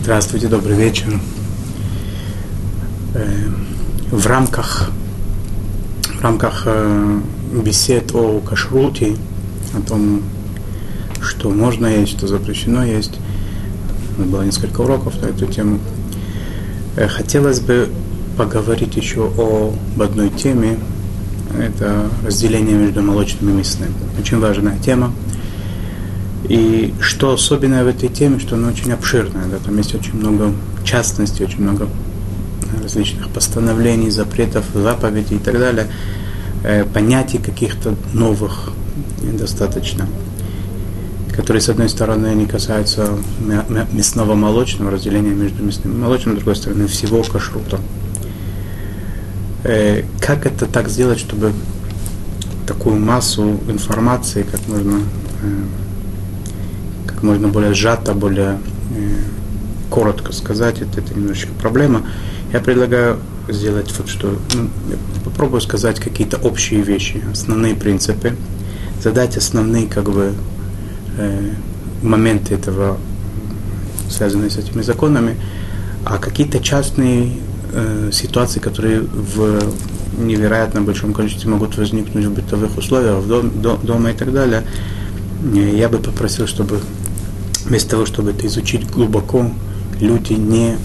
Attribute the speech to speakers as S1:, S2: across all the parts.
S1: Здравствуйте, добрый вечер. Э, в рамках, в рамках э, бесед о кашруте, о том, что можно есть, что запрещено есть, было несколько уроков на эту тему. Э, хотелось бы поговорить еще об одной теме. Это разделение между молочным и мясным. Очень важная тема. И что особенное в этой теме, что она очень обширная. Да, там есть очень много частностей, очень много различных постановлений, запретов, заповедей и так далее, э, понятий каких-то новых достаточно, которые, с одной стороны, не касаются мясного молочного, разделения между мясным и молочным, с другой стороны, всего кашрута. Э, как это так сделать, чтобы такую массу информации, как можно э, как можно более сжато, более э, коротко сказать, это, это немножечко проблема. Я предлагаю сделать вот что. Ну, попробую сказать какие-то общие вещи, основные принципы, задать основные как бы э, моменты этого, связанные с этими законами, а какие-то частные э, ситуации, которые в невероятно большом количестве могут возникнуть в бытовых условиях, в дом, до, дома и так далее, э, я бы попросил, чтобы вместо того, чтобы это изучить глубоко, люди не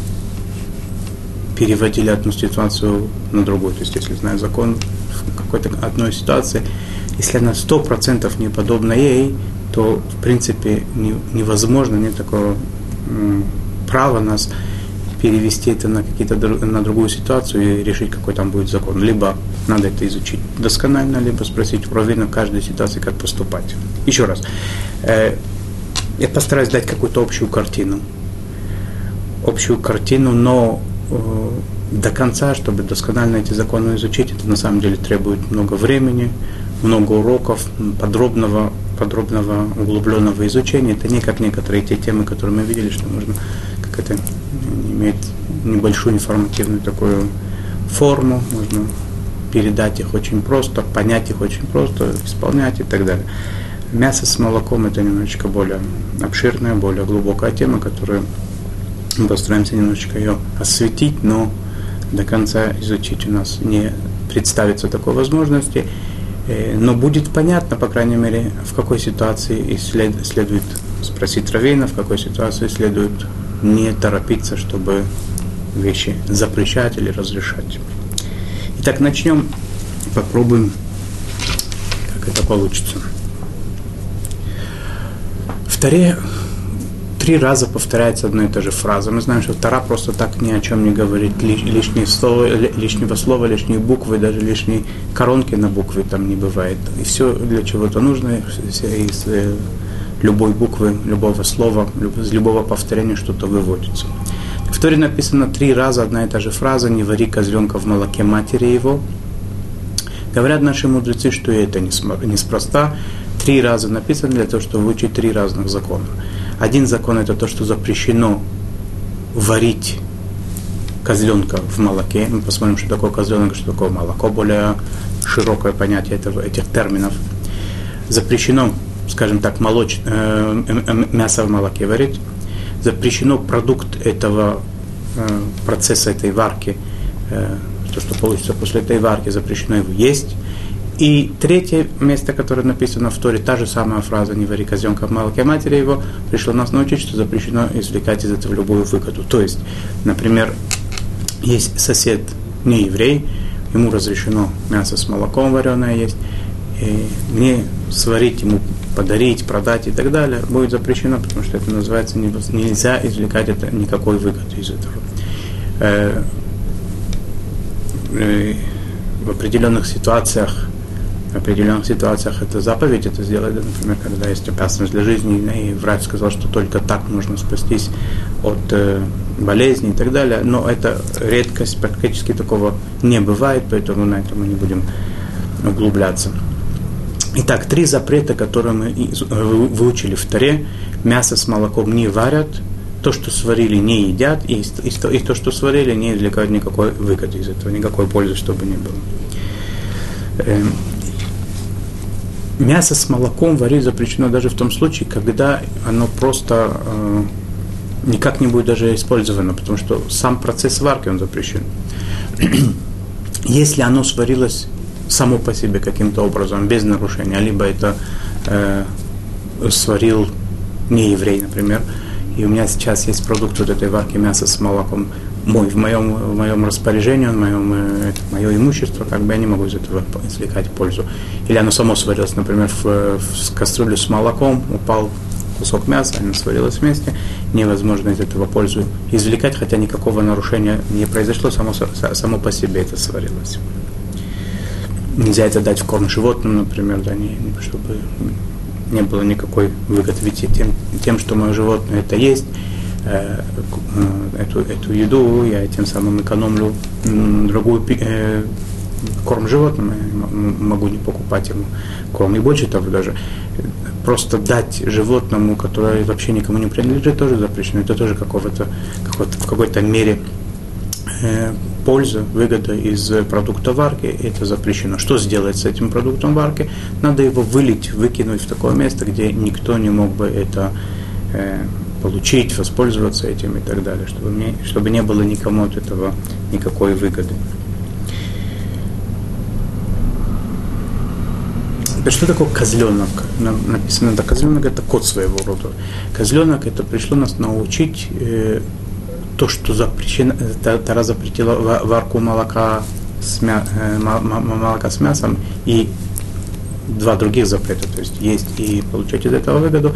S1: переводили одну ситуацию на другую. То есть, если знают закон в какой-то одной ситуации, если она сто процентов не подобна ей, то, в принципе, не, невозможно, нет такого права нас перевести это на какие-то на другую ситуацию и решить, какой там будет закон. Либо надо это изучить досконально, либо спросить у каждой ситуации, как поступать. Еще раз. Э, я постараюсь дать какую-то общую картину. Общую картину, но э, до конца, чтобы досконально эти законы изучить, это на самом деле требует много времени, много уроков, подробного, подробного углубленного изучения. Это не как некоторые те темы, которые мы видели, что нужно как это иметь небольшую информативную такую форму, можно передать их очень просто, понять их очень просто, исполнять и так далее. Мясо с молоком это немножечко более обширная, более глубокая тема, которую мы постараемся немножечко ее осветить, но до конца изучить у нас не представится такой возможности. Э, но будет понятно, по крайней мере, в какой ситуации след, следует спросить Равина, в какой ситуации следует не торопиться, чтобы вещи запрещать или разрешать. Итак, начнем, попробуем, как это получится. Таре три раза повторяется одна и та же фраза. Мы знаем, что Тара просто так ни о чем не говорит. Лишние слова, лишнего слова, лишние буквы, даже лишние коронки на буквы там не бывает. И все для чего-то нужно, из э, любой буквы, любого слова, из любого повторения что-то выводится. В Торе написано три раза одна и та же фраза «Не вари козленка в молоке матери его». Говорят наши мудрецы, что это неспроста три раза написано для того, чтобы выучить три разных закона. Один закон это то, что запрещено варить козленка в молоке. Мы посмотрим, что такое козленок, что такое молоко. Более широкое понятие этого, этих терминов. Запрещено, скажем так, молоч, э, мясо в молоке варить. Запрещено продукт этого э, процесса, этой варки, э, то, что получится после этой варки, запрещено его есть. И третье место, которое написано в Торе, та же самая фраза «Не вари козленка в молоке матери его», пришло нас научить, что запрещено извлекать из этого любую выгоду. То есть, например, есть сосед не еврей, ему разрешено мясо с молоком вареное есть, и мне сварить ему, подарить, продать и так далее будет запрещено, потому что это называется нельзя извлекать это никакой выгоды из этого. Э, э, в определенных ситуациях в определенных ситуациях это заповедь, это сделать, например, когда есть опасность для жизни, и врач сказал, что только так можно спастись от э, болезни и так далее, но это редкость, практически такого не бывает, поэтому на это мы не будем углубляться. Итак, три запрета, которые мы выучили в Таре. Мясо с молоком не варят, то, что сварили, не едят, и, и, и то, что сварили, не извлекают никакой выгоды из этого, никакой пользы, чтобы не было. Мясо с молоком варить запрещено даже в том случае, когда оно просто э, никак не будет даже использовано, потому что сам процесс варки он запрещен. Если оно сварилось само по себе каким-то образом, без нарушения, либо это э, сварил не еврей, например, и у меня сейчас есть продукт вот этой варки мяса с молоком, мой, в моем, в моем распоряжении, в моем, э, это мое имущество, как бы я не могу из этого извлекать пользу. Или оно само сварилось, например, в, в кастрюлю с молоком, упал кусок мяса, оно сварилось вместе, невозможно из этого пользу извлекать, хотя никакого нарушения не произошло, само, само по себе это сварилось. Нельзя это дать в корм животным, например, да, не, чтобы не было никакой выгоды, ведь тем, тем, что мое животное это есть, э, э, эту, эту еду, я тем самым экономлю другую э, корм животным, я могу не покупать ему корм. И больше того даже, просто дать животному, которое вообще никому не принадлежит, тоже запрещено. Это тоже какого-то, какого-то, в какой-то мере польза, выгода из продукта варки, это запрещено. Что сделать с этим продуктом варки? Надо его вылить, выкинуть в такое место, где никто не мог бы это получить, воспользоваться этим и так далее, чтобы не, чтобы не было никому от этого никакой выгоды. Теперь, что такое козленок? Написано, да, козленок это кот своего рода. Козленок это пришло нас научить э, то, что запрещено, Тара запретила варку молока с, мя, э, молока с мясом и два других запрета, то есть есть и получать из этого выгоду,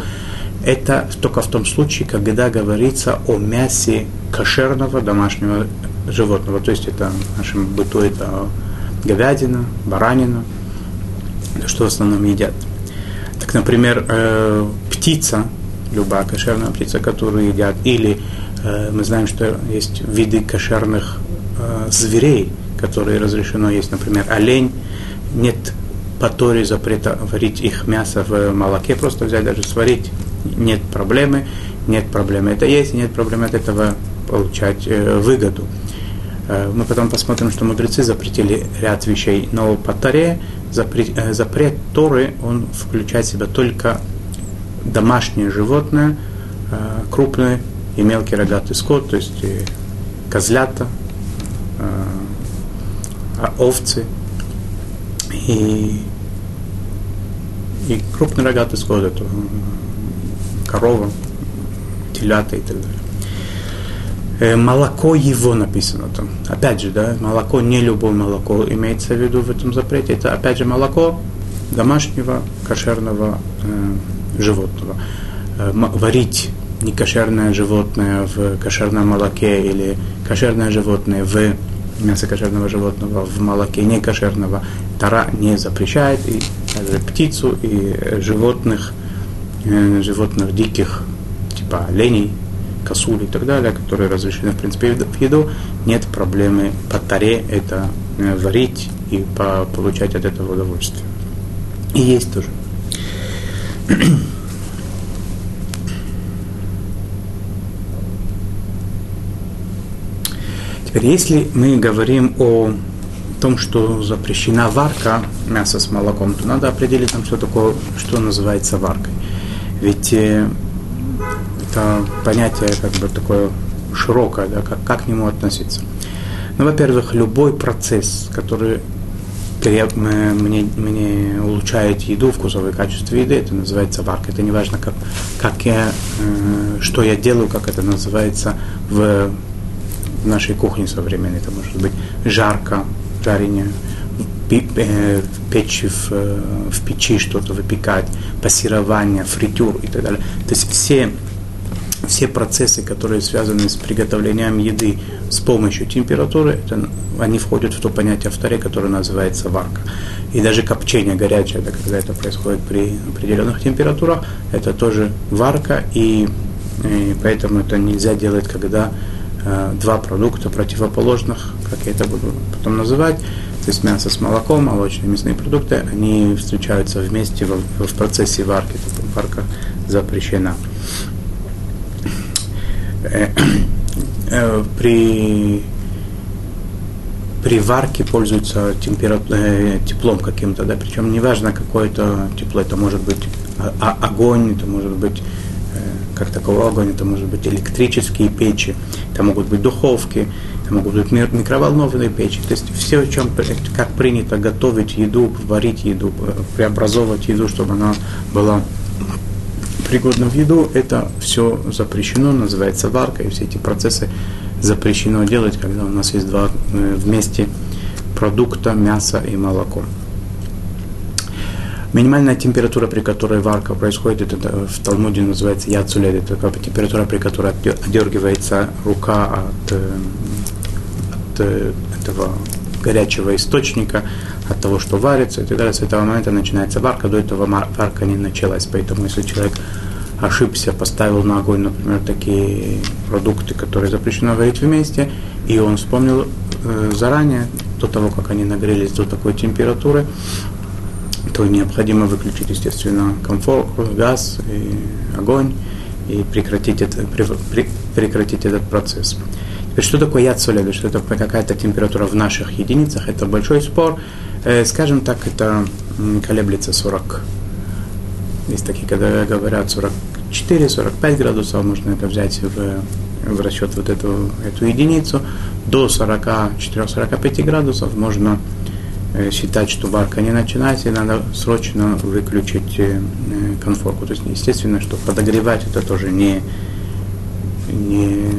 S1: это только в том случае, когда говорится о мясе кошерного домашнего животного, то есть это в нашем быту это говядина, баранина, что в основном едят. Так, например, э, птица, любая кошерная птица, которую едят, или э, мы знаем, что есть виды кошерных э, зверей, которые разрешено есть, например, олень, нет по Торе запрета варить их мясо в молоке, просто взять даже сварить, нет проблемы, нет проблемы это есть, нет проблемы от этого получать э, выгоду. Э, мы потом посмотрим, что мудрецы запретили ряд вещей, но по Торе запрет, э, запрет Торы, он включает в себя только домашнее животное, э, крупный и мелкий рогатый скот, то есть козлята, а овцы и, и крупный рогатый скот, это корова, телята и так далее. Э, молоко его написано там. Опять же, да, молоко, не любое молоко имеется в виду в этом запрете. Это опять же молоко домашнего кошерного э, животного. Э, варить некошерное животное в кошерном молоке или кошерное животное в мясо кошерного животного в молоке некошерного Тара не запрещает и также птицу и животных, э, животных диких, типа оленей, косули и так далее, которые разрешены, в принципе, в еду, нет проблемы по таре это э, варить и по, получать от этого удовольствие. И есть тоже. Теперь, если мы говорим о том, что запрещена варка мяса с молоком, то надо определить там, что такое, что называется варкой. Ведь э, это понятие как бы такое широкое, да, как, как к нему относиться. Ну, во-первых, любой процесс, который мне, мне улучшает еду, вкусовое качество еды, это называется варка. Это не важно, как, как я, э, что я делаю, как это называется в, в нашей кухне современной. Это может быть жарко, жарение, печь в, э, в печи что-то выпекать, пассирование, фритюр и так далее. То есть все все процессы, которые связаны с приготовлением еды с помощью температуры, это, они входят в то понятие в которое называется варка. И даже копчение горячее, это когда это происходит при определенных температурах, это тоже варка, и, и поэтому это нельзя делать, когда э, два продукта противоположных, как я это буду потом называть, то есть мясо с молоком, молочные мясные продукты, они встречаются вместе в, в процессе варки, варка запрещена. Э, э, при, при варке пользуются э, теплом каким-то, да, причем неважно какое это тепло, это может быть огонь, это может быть как таковой огонь, это может быть электрические печи, это могут быть духовки, это могут быть микроволновые печи. То есть все, чем, как принято готовить еду, варить еду, преобразовывать еду, чтобы она была пригодна в еду, это все запрещено, называется варка, и все эти процессы запрещено делать, когда у нас есть два э, вместе продукта, мясо и молоко. Минимальная температура, при которой варка происходит, это в Талмуде называется яцулед, это такая температура, при которой отдергивается рука от, э, от э, этого горячего источника, от того, что варится и так далее. С этого момента начинается варка, до этого варка не началась. Поэтому если человек ошибся, поставил на огонь, например, такие продукты, которые запрещено варить вместе, и он вспомнил э, заранее, до того, как они нагрелись до такой температуры, то необходимо выключить, естественно, комфорт, газ и огонь и прекратить, это, прекратить этот процесс. Теперь, что такое яд соледа, что это какая-то температура в наших единицах, это большой спор. Э, скажем так, это колеблется 40. Есть такие, когда говорят 44-45 градусов, можно это взять в, в расчет вот эту, эту единицу. До 44-45 градусов можно считать, что варка не начинается, и надо срочно выключить э, конфорку. То есть, естественно, что подогревать это тоже не, не,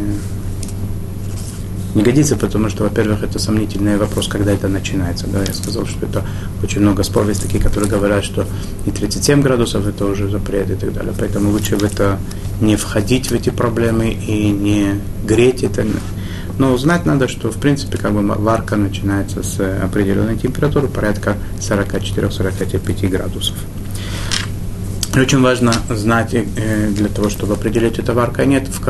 S1: не годится, потому что, во-первых, это сомнительный вопрос, когда это начинается. Да, я сказал, что это очень много споров есть такие, которые говорят, что и 37 градусов это уже запрет и так далее. Поэтому лучше в это не входить в эти проблемы и не греть это но знать надо, что в принципе как бы варка начинается с определенной температуры, порядка 44-45 градусов. очень важно знать э, для того, чтобы определить, это варка нет, в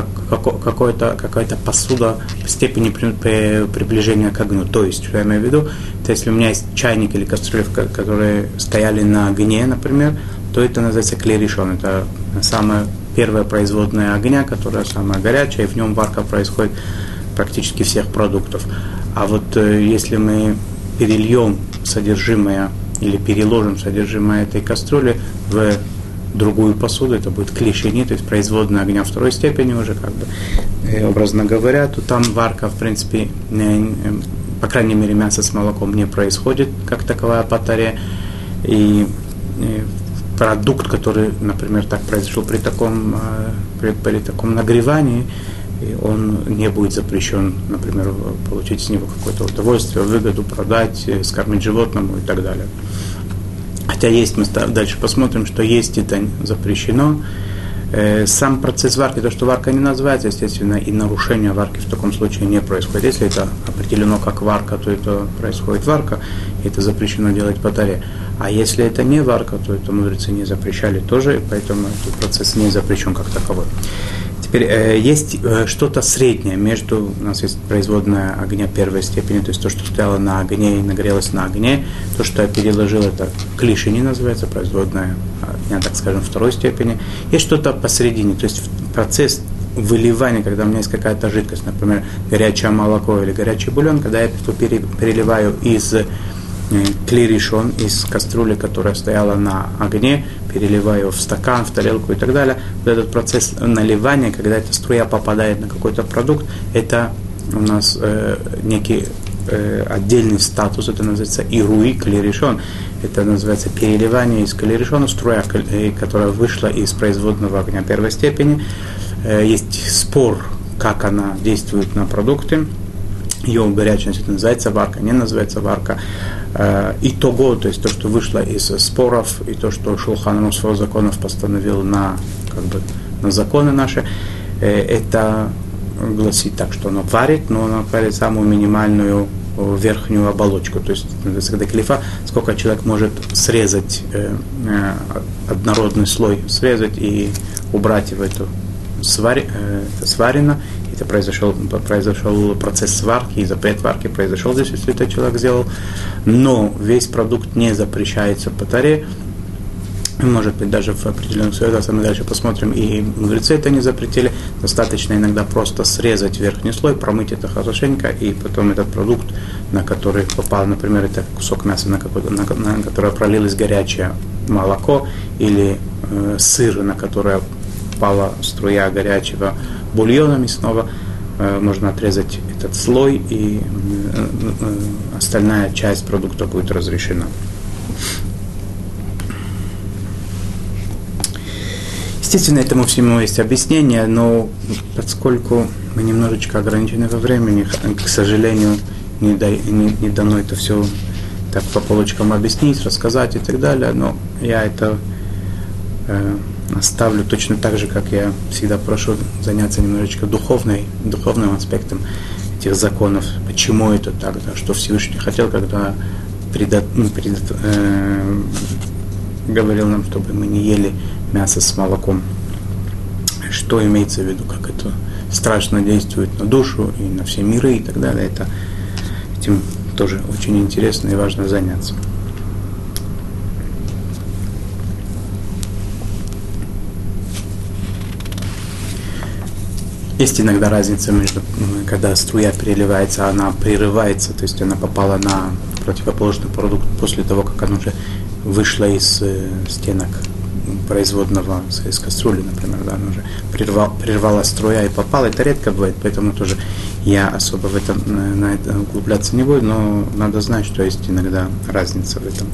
S1: какой-то, какая-то посуда степени приближения к огню. То есть, что я имею в виду, то если у меня есть чайник или кастрюля, которые стояли на огне, например, то это называется клеришон. Это самая первая производная огня, которая самая горячая, и в нем варка происходит практически всех продуктов. А вот э, если мы перельем содержимое или переложим содержимое этой кастрюли в другую посуду, это будет клишини, то есть производная огня второй степени уже, как бы, э, образно говоря, то там варка, в принципе, не, по крайней мере, мясо с молоком не происходит, как таковая батарея. И, продукт, который, например, так произошел при таком, э, при, при таком нагревании, и он не будет запрещен, например, получить с него какое-то удовольствие, выгоду, продать, э, скормить животному и так далее. Хотя есть, мы дальше посмотрим, что есть это запрещено. Э, сам процесс варки, то, что варка не называется, естественно, и нарушение варки в таком случае не происходит. Если это определено как варка, то это происходит варка, и это запрещено делать по таре. А если это не варка, то это мудрецы не запрещали тоже, и поэтому этот процесс не запрещен как таковой. Теперь э, есть э, что-то среднее между, у нас есть производная огня первой степени, то есть то, что стояло на огне и нагрелось на огне, то, что я переложил, это клишини называется, производная огня, так скажем, второй степени. Есть что-то посередине, то есть процесс выливания, когда у меня есть какая-то жидкость, например, горячее молоко или горячий бульон, когда я переливаю из клиришон из кастрюли, которая стояла на огне, переливаю в стакан, в тарелку и так далее. Вот этот процесс наливания, когда эта струя попадает на какой-то продукт, это у нас э, некий э, отдельный статус, это называется ируи клиришон. Это называется переливание из клиришона, струя, э, которая вышла из производного огня первой степени. Э, есть спор, как она действует на продукты ее горячность, это называется варка, не называется варка. Э, и того, то есть то, что вышло из споров, и то, что Шулхан своих законов постановил на, как бы, на законы наши, э, это гласит так, что оно варит, но оно варит самую минимальную верхнюю оболочку. То есть, когда клифа, сколько человек может срезать э, э, однородный слой, срезать и убрать в эту свари, э, сварено, это произошел, произошел процесс сварки, и запрет варки произошел здесь, если это человек сделал. Но весь продукт не запрещается по таре, может быть, даже в определенных ситуациях мы дальше посмотрим, и мудрецы это не запретили. Достаточно иногда просто срезать верхний слой, промыть это хорошенько, и потом этот продукт, на который попал, например, это кусок мяса, на, на, на которое пролилось горячее молоко, или э, сыр, на которое попала струя горячего бульона мясного, э, можно отрезать этот слой, и э, остальная часть продукта будет разрешена. Естественно, этому всему есть объяснение, но поскольку мы немножечко ограничены во времени, к сожалению, не, да, не, не дано это все так по полочкам объяснить, рассказать и так далее, но я это э, оставлю точно так же, как я всегда прошу заняться немножечко духовной, духовным аспектом этих законов, почему это так, да, что Всевышний хотел, когда предо, ну, пред, э, говорил нам, чтобы мы не ели мясо с молоком. Что имеется в виду, как это страшно действует на душу и на все миры и так далее. Это, этим тоже очень интересно и важно заняться. Есть иногда разница между, когда струя переливается, она прерывается, то есть она попала на противоположный продукт после того, как она уже вышла из э, стенок производного из кастрюли, например, да, она уже прервал, прервала струя и попала. Это редко бывает, поэтому тоже я особо в этом, на, это углубляться не буду, но надо знать, что есть иногда разница в этом.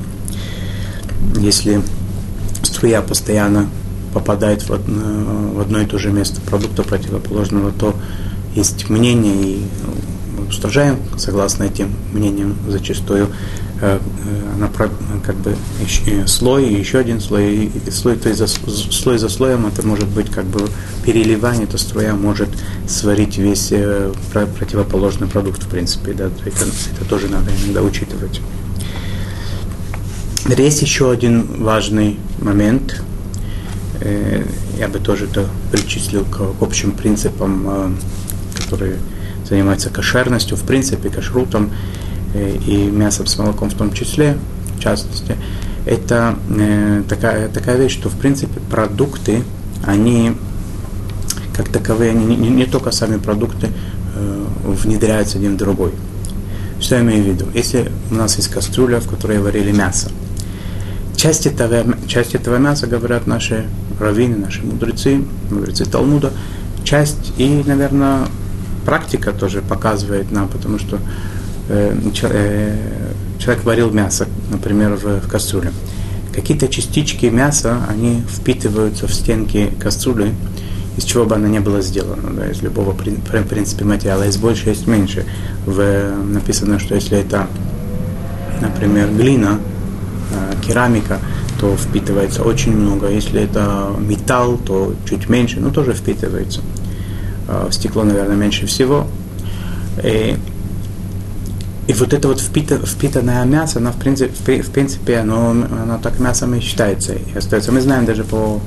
S1: Если струя постоянно попадает в одно, в одно и то же место продукта противоположного, то есть мнение, и уничтожаем, согласно этим мнениям, зачастую Э, э, она как бы слой, и еще один слой, и слой, то есть за, слой за слоем это может быть как бы переливание, эта струя может сварить весь э, противоположный продукт, в принципе, да, это, это тоже надо иногда учитывать. Есть еще один важный момент, я бы тоже это причислил к общим принципам, которые занимаются кошерностью, в принципе, кашрутом. Э, и мясом с молоком в том числе, в частности, это э, такая, такая вещь, что в принципе продукты, они как таковые, они не, не, только сами продукты э, внедряются один в другой. Что я имею в виду? Если у нас есть кастрюля, в которой варили мясо, часть этого, часть этого мяса, говорят наши раввины, наши мудрецы, мудрецы Талмуда, часть и, наверное, практика тоже показывает нам, потому что Э, э, человек варил мясо, например, в, в кастрюле. Какие-то частички мяса, они впитываются в стенки кастрюли, из чего бы она не была сделана, да, из любого, в принципе, материала. Есть больше, есть меньше. В, написано, что если это, например, глина, э, керамика, то впитывается очень много. Если это металл, то чуть меньше, но тоже впитывается. Стекло, наверное, меньше всего. И и вот это вот впита, впитанное мясо, оно в принципе, в, принципе оно, оно так мясом и считается и остается. Мы знаем даже по,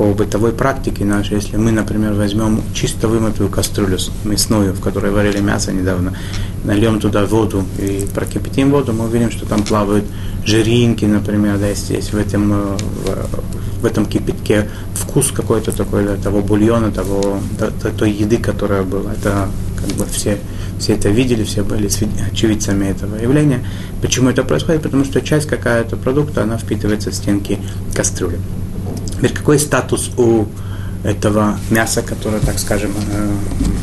S1: по бытовой практике нашей, если мы, например, возьмем чисто вымытую кастрюлю мясную, в которой варили мясо недавно, нальем туда воду и прокипятим воду, мы увидим, что там плавают жиринки, например, да, есть в этом, э, в, в этом кипятке вкус какой-то такой да, того бульона, того, да, той еды, которая была. Это как бы все все это видели, все были очевидцами этого явления. Почему это происходит? Потому что часть какая-то продукта, она впитывается в стенки кастрюли. Теперь какой статус у этого мяса, которое, так скажем, э,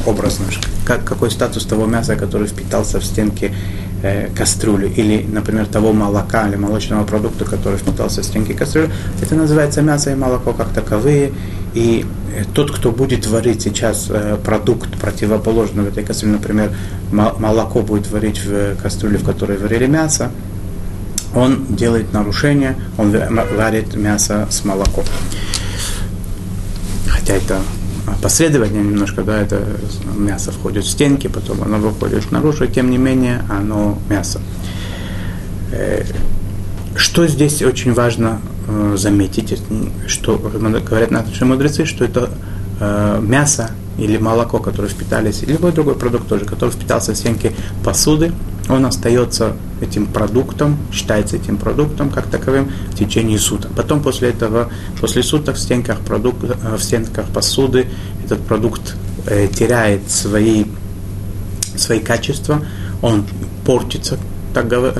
S1: образно, как, какой статус того мяса, который впитался в стенки э, кастрюли, или, например, того молока или молочного продукта, который впитался в стенки кастрюли, это называется мясо и молоко как таковые, и э, тот, кто будет варить сейчас э, продукт противоположный в этой кастрюле, например, молоко будет варить в кастрюле, в которой варили мясо, он делает нарушение, он варит мясо с молоком хотя это последовательно немножко, да, это мясо входит в стенки, потом оно выходит наружу, тем не менее оно мясо. Э, что здесь очень важно э, заметить, что говорят наши мудрецы, что это э, мясо или молоко, которое впитались, или любой другой продукт тоже, который впитался в стенки посуды, он остается этим продуктом, считается этим продуктом как таковым в течение суток. Потом после этого, после суток в стенках, продукт, э, в стенках посуды этот продукт э, теряет свои, свои качества, он портится, так говоря,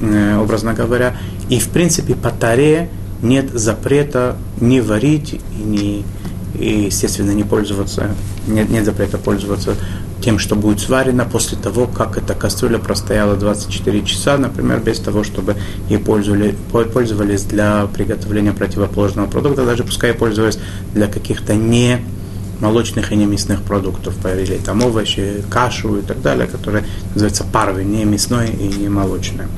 S1: э, образно говоря, и в принципе по таре нет запрета не варить и не и, естественно, не пользоваться, нет, нет запрета пользоваться тем, что будет сварено после того, как эта кастрюля простояла 24 часа, например, без того, чтобы ей пользовали, пользовались для приготовления противоположного продукта, даже пускай пользовались для каких-то не молочных и не мясных продуктов, появились там овощи, кашу и так далее, которые называются парвы, не мясной и не молочное.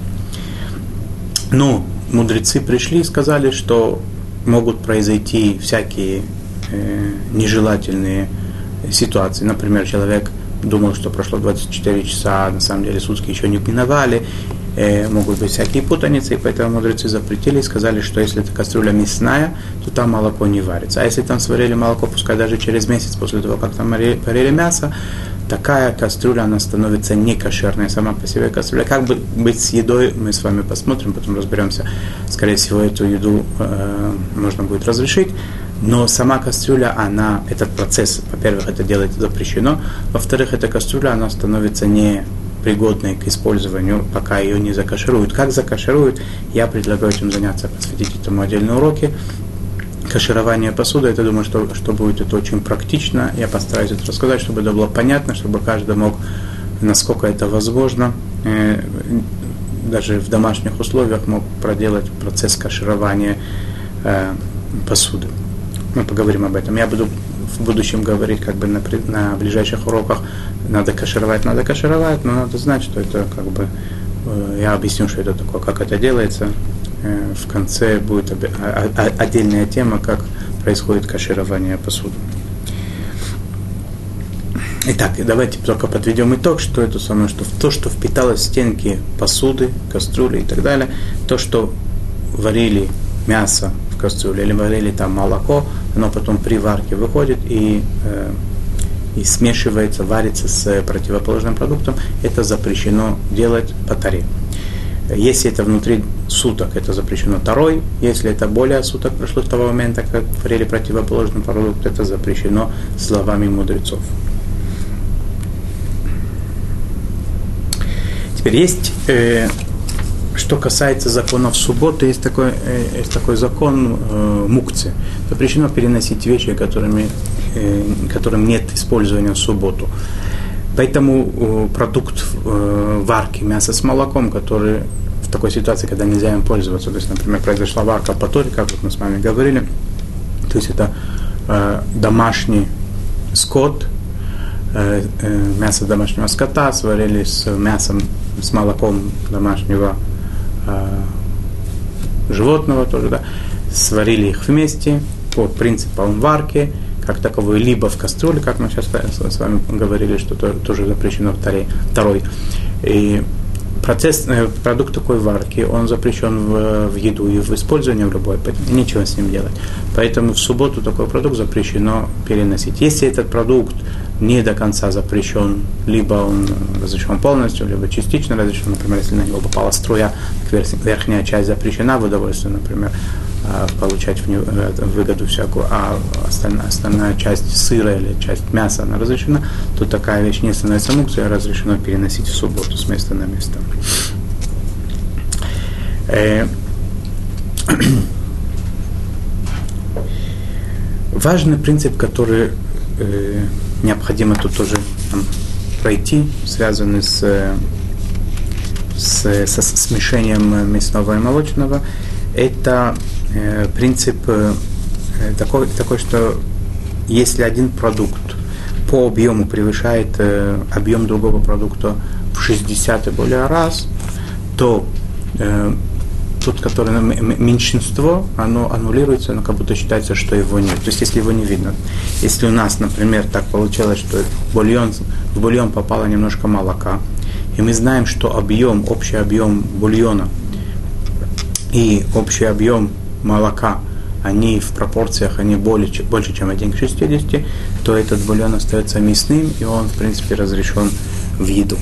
S1: Но мудрецы пришли и сказали, что могут произойти всякие э, нежелательные ситуации. Например, человек думал, что прошло 24 часа, а на самом деле сутки еще не миновали, э, могут быть всякие путаницы, и поэтому мудрецы запретили и сказали, что если эта кастрюля мясная, то там молоко не варится. А если там сварили молоко, пускай даже через месяц после того, как там варили мясо, такая кастрюля, она становится не кошерной сама по себе кастрюля. Как бы быть с едой, мы с вами посмотрим, потом разберемся. Скорее всего, эту еду э, можно будет разрешить. Но сама кастрюля, она, этот процесс, во-первых, это делать запрещено, во-вторых, эта кастрюля, она становится не пригодной к использованию, пока ее не закашируют. Как закашируют, я предлагаю этим заняться, посвятить этому отдельные уроки. Каширование посуды, я думаю, что, что будет это очень практично. Я постараюсь это рассказать, чтобы это было понятно, чтобы каждый мог, насколько это возможно, э, даже в домашних условиях мог проделать процесс каширования э, посуды мы поговорим об этом. Я буду в будущем говорить как бы на, на ближайших уроках, надо кашировать, надо кашировать, но надо знать, что это как бы, э, я объясню, что это такое, как это делается. Э, в конце будет отдельная тема, как происходит каширование посуды. Итак, давайте только подведем итог, что это самое, что то, что впиталось в стенки посуды, кастрюли и так далее, то, что варили мясо в кастрюле или варили там молоко, оно потом при варке выходит и, э, и смешивается, варится с противоположным продуктом, это запрещено делать по таре. Если это внутри суток, это запрещено второй. Если это более суток прошло с того момента, как варили противоположный продукт, это запрещено словами мудрецов. Теперь есть э, что касается законов субботы, есть такой, э, есть такой закон э, мукцы. Запрещено переносить вещи, которыми, э, которым нет использования в субботу. Поэтому э, продукт э, варки мяса с молоком, который в такой ситуации, когда нельзя им пользоваться, то есть, например, произошла варка по торе, как вот мы с вами говорили, то есть это э, домашний скот, э, э, мясо домашнего скота сварили с мясом, с молоком домашнего животного тоже, да, сварили их вместе по принципам варки, как таковой, либо в кастрюле, как мы сейчас с вами говорили, что то, тоже запрещено второй. И процесс, э, продукт такой варки, он запрещен в, в еду и в использовании в любой, нечего с ним делать. Поэтому в субботу такой продукт запрещено переносить. Если этот продукт не до конца запрещен, либо он разрешен полностью, либо частично разрешен, например, если на него попала струя, верхняя часть запрещена в удовольствие, например, получать в него, э, выгоду всякую, а остальная, остальная часть сыра или часть мяса она разрешена, то такая вещь не становится мукцией, а разрешено переносить в субботу с места на место. Э, важный принцип, который э, необходимо тут тоже пройти, связанный с, с, со смешением мясного и молочного, это э, принцип э, такой, такой, что если один продукт по объему превышает э, объем другого продукта в 60 и более раз, то э, тот, который меньшинство, оно аннулируется, оно как будто считается, что его нет. То есть, если его не видно. Если у нас, например, так получилось, что бульон, в бульон попало немножко молока, и мы знаем, что объем, общий объем бульона и общий объем молока, они в пропорциях, они более, больше, чем 1 к 60, то этот бульон остается мясным, и он, в принципе, разрешен в еду.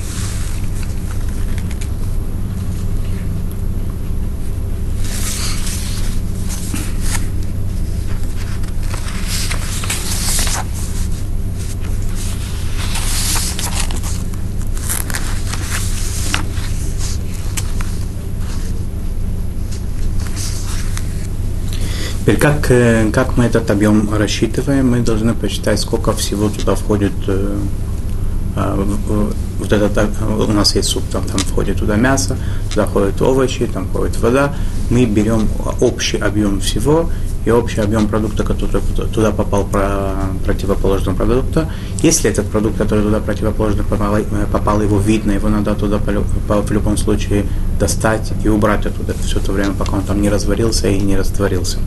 S1: Теперь, как, как мы этот объем рассчитываем, мы должны посчитать, сколько всего туда входит вот этот, у нас есть суп, там, там входит туда мясо, туда входят овощи, там входит вода. Мы берем общий объем всего и общий объем продукта, который туда попал про противоположного продукта. Если этот продукт, который туда противоположно попал, попал, его видно, его надо туда в любом случае достать и убрать оттуда все то время, пока он там не разварился и не растворился.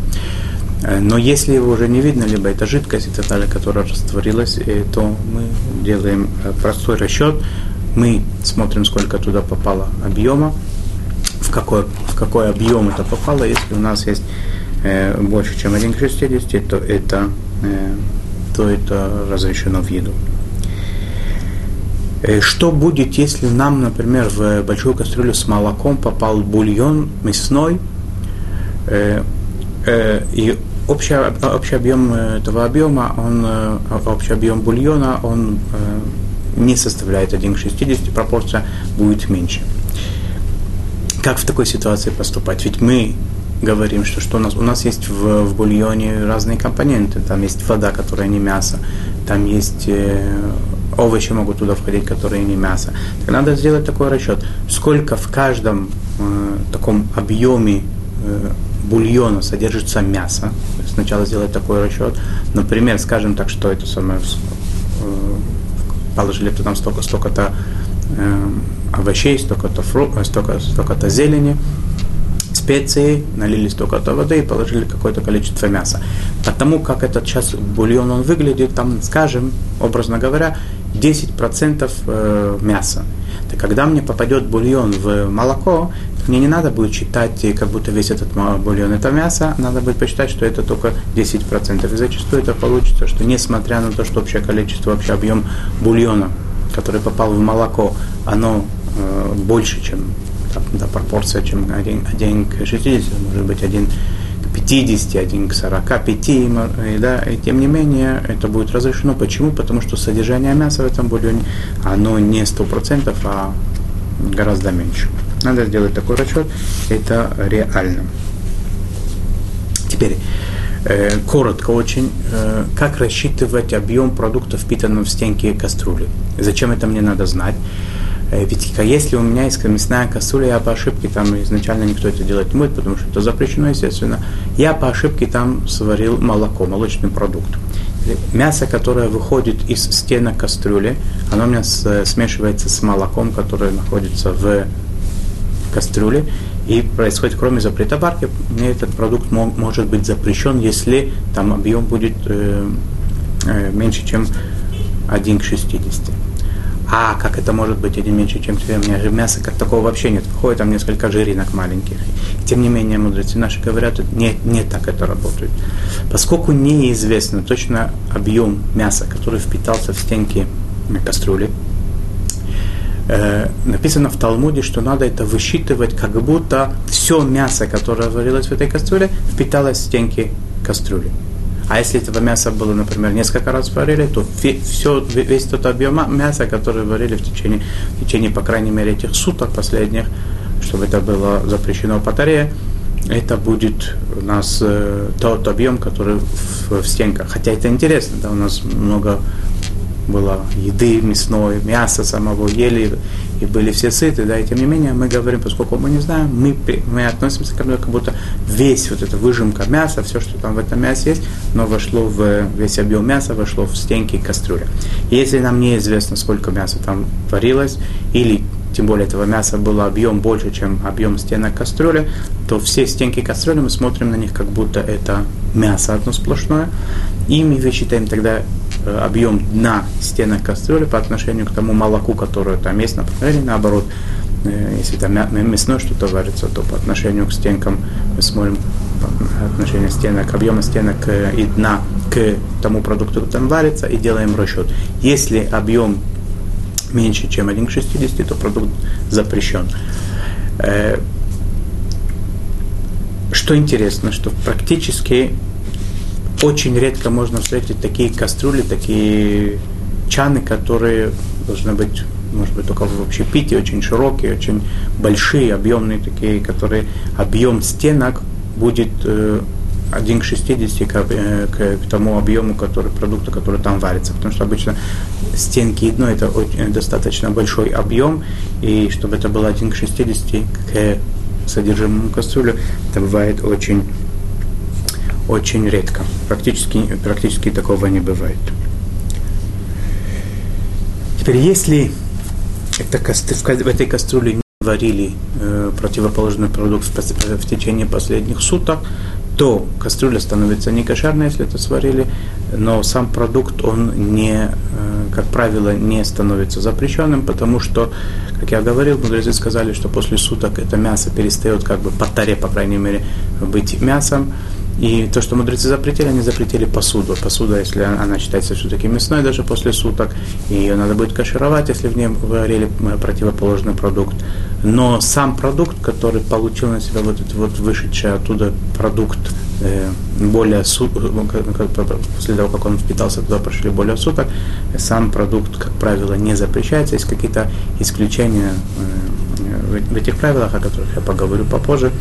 S1: Э, но если его уже не видно, либо это жидкость, это далее, которая растворилась, э, то мы делаем э, простой расчет. Мы смотрим, сколько туда попало объема, в какой, в какой объем это попало. Если у нас есть э, больше, чем 1 к 60, то это, э, то это разрешено в еду. Что будет, если нам, например, в большую кастрюлю с молоком попал бульон мясной, э, э, и общий, общий объем э, этого объема, он, э, общий объем бульона, он э, не составляет 1 к 60, пропорция будет меньше. Как в такой ситуации поступать? Ведь мы говорим, что, что у нас, у нас есть в, в бульоне разные компоненты. Там есть вода, которая не мясо, там есть э, овощи могут туда входить, которые не мясо. Так надо сделать такой расчет, сколько в каждом э, таком объеме э, бульона содержится мясо. Сначала сделать такой расчет. Например, скажем так, что это самое э, положили туда столько, столько-то э, овощей, столько-то, фру, э, столько, столько-то зелени, специи, налили столько-то воды и положили какое-то количество мяса. Потому как этот сейчас бульон он выглядит, там, скажем, образно говоря, 10% э, мяса. Так когда мне попадет бульон в молоко, мне не надо будет считать, как будто весь этот бульон это мясо, надо будет посчитать, что это только 10%. И зачастую это получится, что несмотря на то, что общее количество, общий объем бульона, который попал в молоко, оно э, больше, чем да, пропорция, чем 1, 1 к 60, может быть 1 к 50, 1 к 45, и, да, и тем не менее это будет разрешено. Почему? Потому что содержание мяса в этом бульоне, оно не 100%, а гораздо меньше. Надо сделать такой расчет, это реально. Теперь, э, коротко очень, э, как рассчитывать объем продуктов, впитанного в стенки кастрюли. Зачем это мне надо знать? Э, ведь если у меня есть мясная кастрюля, я по ошибке там изначально никто это делать не будет, потому что это запрещено, естественно. Я по ошибке там сварил молоко, молочный продукт. Мясо, которое выходит из стенок кастрюли, оно у меня смешивается с молоком, которое находится в кастрюле, и происходит, кроме запрета варки, мне этот продукт может быть запрещен, если там объем будет э, э, меньше, чем 1 к 60. А как это может быть один меньше, чем тебе? У меня же мяса как такого вообще нет. Выходит там несколько жиринок маленьких. Тем не менее, мудрецы наши говорят, не, не так это работает. Поскольку неизвестно точно объем мяса, который впитался в стенки кастрюли, э, написано в Талмуде, что надо это высчитывать, как будто все мясо, которое варилось в этой кастрюле, впиталось в стенки кастрюли. А если этого мяса было, например, несколько раз варили, то все, весь тот объем мяса, который варили в течение, в течение, по крайней мере, этих суток последних, чтобы это было запрещено по таре, это будет у нас э, тот объем, который в, в стенках. Хотя это интересно, да, у нас много было еды мясной, мяса самого ели, и были все сыты, да, и тем не менее мы говорим, поскольку мы не знаем, мы, мы относимся к этому, как будто весь вот эта выжимка мяса, все, что там в этом мясе есть, но вошло в весь объем мяса, вошло в стенки кастрюли. Если нам неизвестно, сколько мяса там варилось, или тем более этого мяса было объем больше, чем объем стенок кастрюли, то все стенки кастрюли мы смотрим на них, как будто это мясо одно сплошное, и мы высчитаем тогда объем дна стенок кастрюли по отношению к тому молоку, которое там есть, например, или наоборот, э, если там мясное что-то варится, то по отношению к стенкам мы смотрим отношение стенок, объема стенок э, и дна к тому продукту, который там варится, и делаем расчет. Если объем меньше, чем 1 к 60, то продукт запрещен. Э, что интересно, что практически очень редко можно встретить такие кастрюли, такие чаны, которые должны быть, может быть, только в общепите, очень широкие, очень большие, объемные такие, которые объем стенок будет э, 1 к 60 к, э, к, к тому объему который, продукта, который там варится. Потому что обычно стенки и дно это очень, достаточно большой объем, и чтобы это было 1 к 60 к содержимому кастрюли, это бывает очень, очень редко. Практически, практически такого не бывает. Теперь, если это, в этой кастрюле не варили э, противоположный продукт в, в течение последних суток, то кастрюля становится не кошерной, если это сварили, но сам продукт, он не, э, как правило, не становится запрещенным, потому что, как я говорил, мудрецы сказали, что после суток это мясо перестает как бы по таре, по крайней мере, быть мясом, и то, что мудрецы запретили, они запретили посуду. Посуда, если она считается все-таки мясной даже после суток, ее надо будет кашировать, если в ней варили э, противоположный продукт. Но сам продукт, который получил на себя вот этот вот вышедший оттуда продукт, э, более суток, э, после того, как он впитался туда, прошли более суток, сам продукт, как правило, не запрещается. Есть какие-то исключения в этих правилах, о которых я поговорю попозже.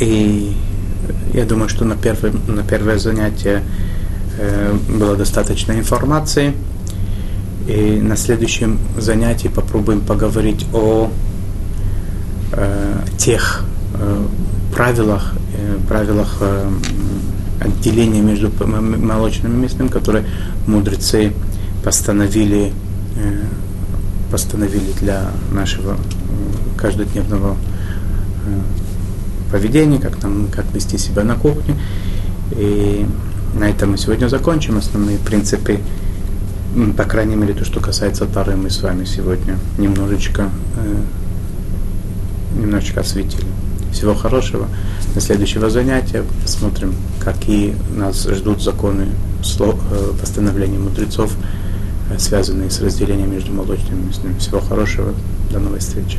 S1: И я думаю, что на, первое, на первое занятие э, было достаточно информации. И на следующем занятии попробуем поговорить о э, тех э, правилах, э, правилах э, отделения между молочным и мясным, которые мудрецы постановили, э, постановили для нашего каждодневного э, поведение, как, нам, как вести себя на кухне. И на этом мы сегодня закончим. Основные принципы, по крайней мере, то, что касается Тары, мы с вами сегодня немножечко, э, немножечко осветили. Всего хорошего. На следующего занятия посмотрим, какие нас ждут законы слов, э, постановления мудрецов, э, связанные с разделением между молочным и мясным. Всего хорошего. До новой встречи.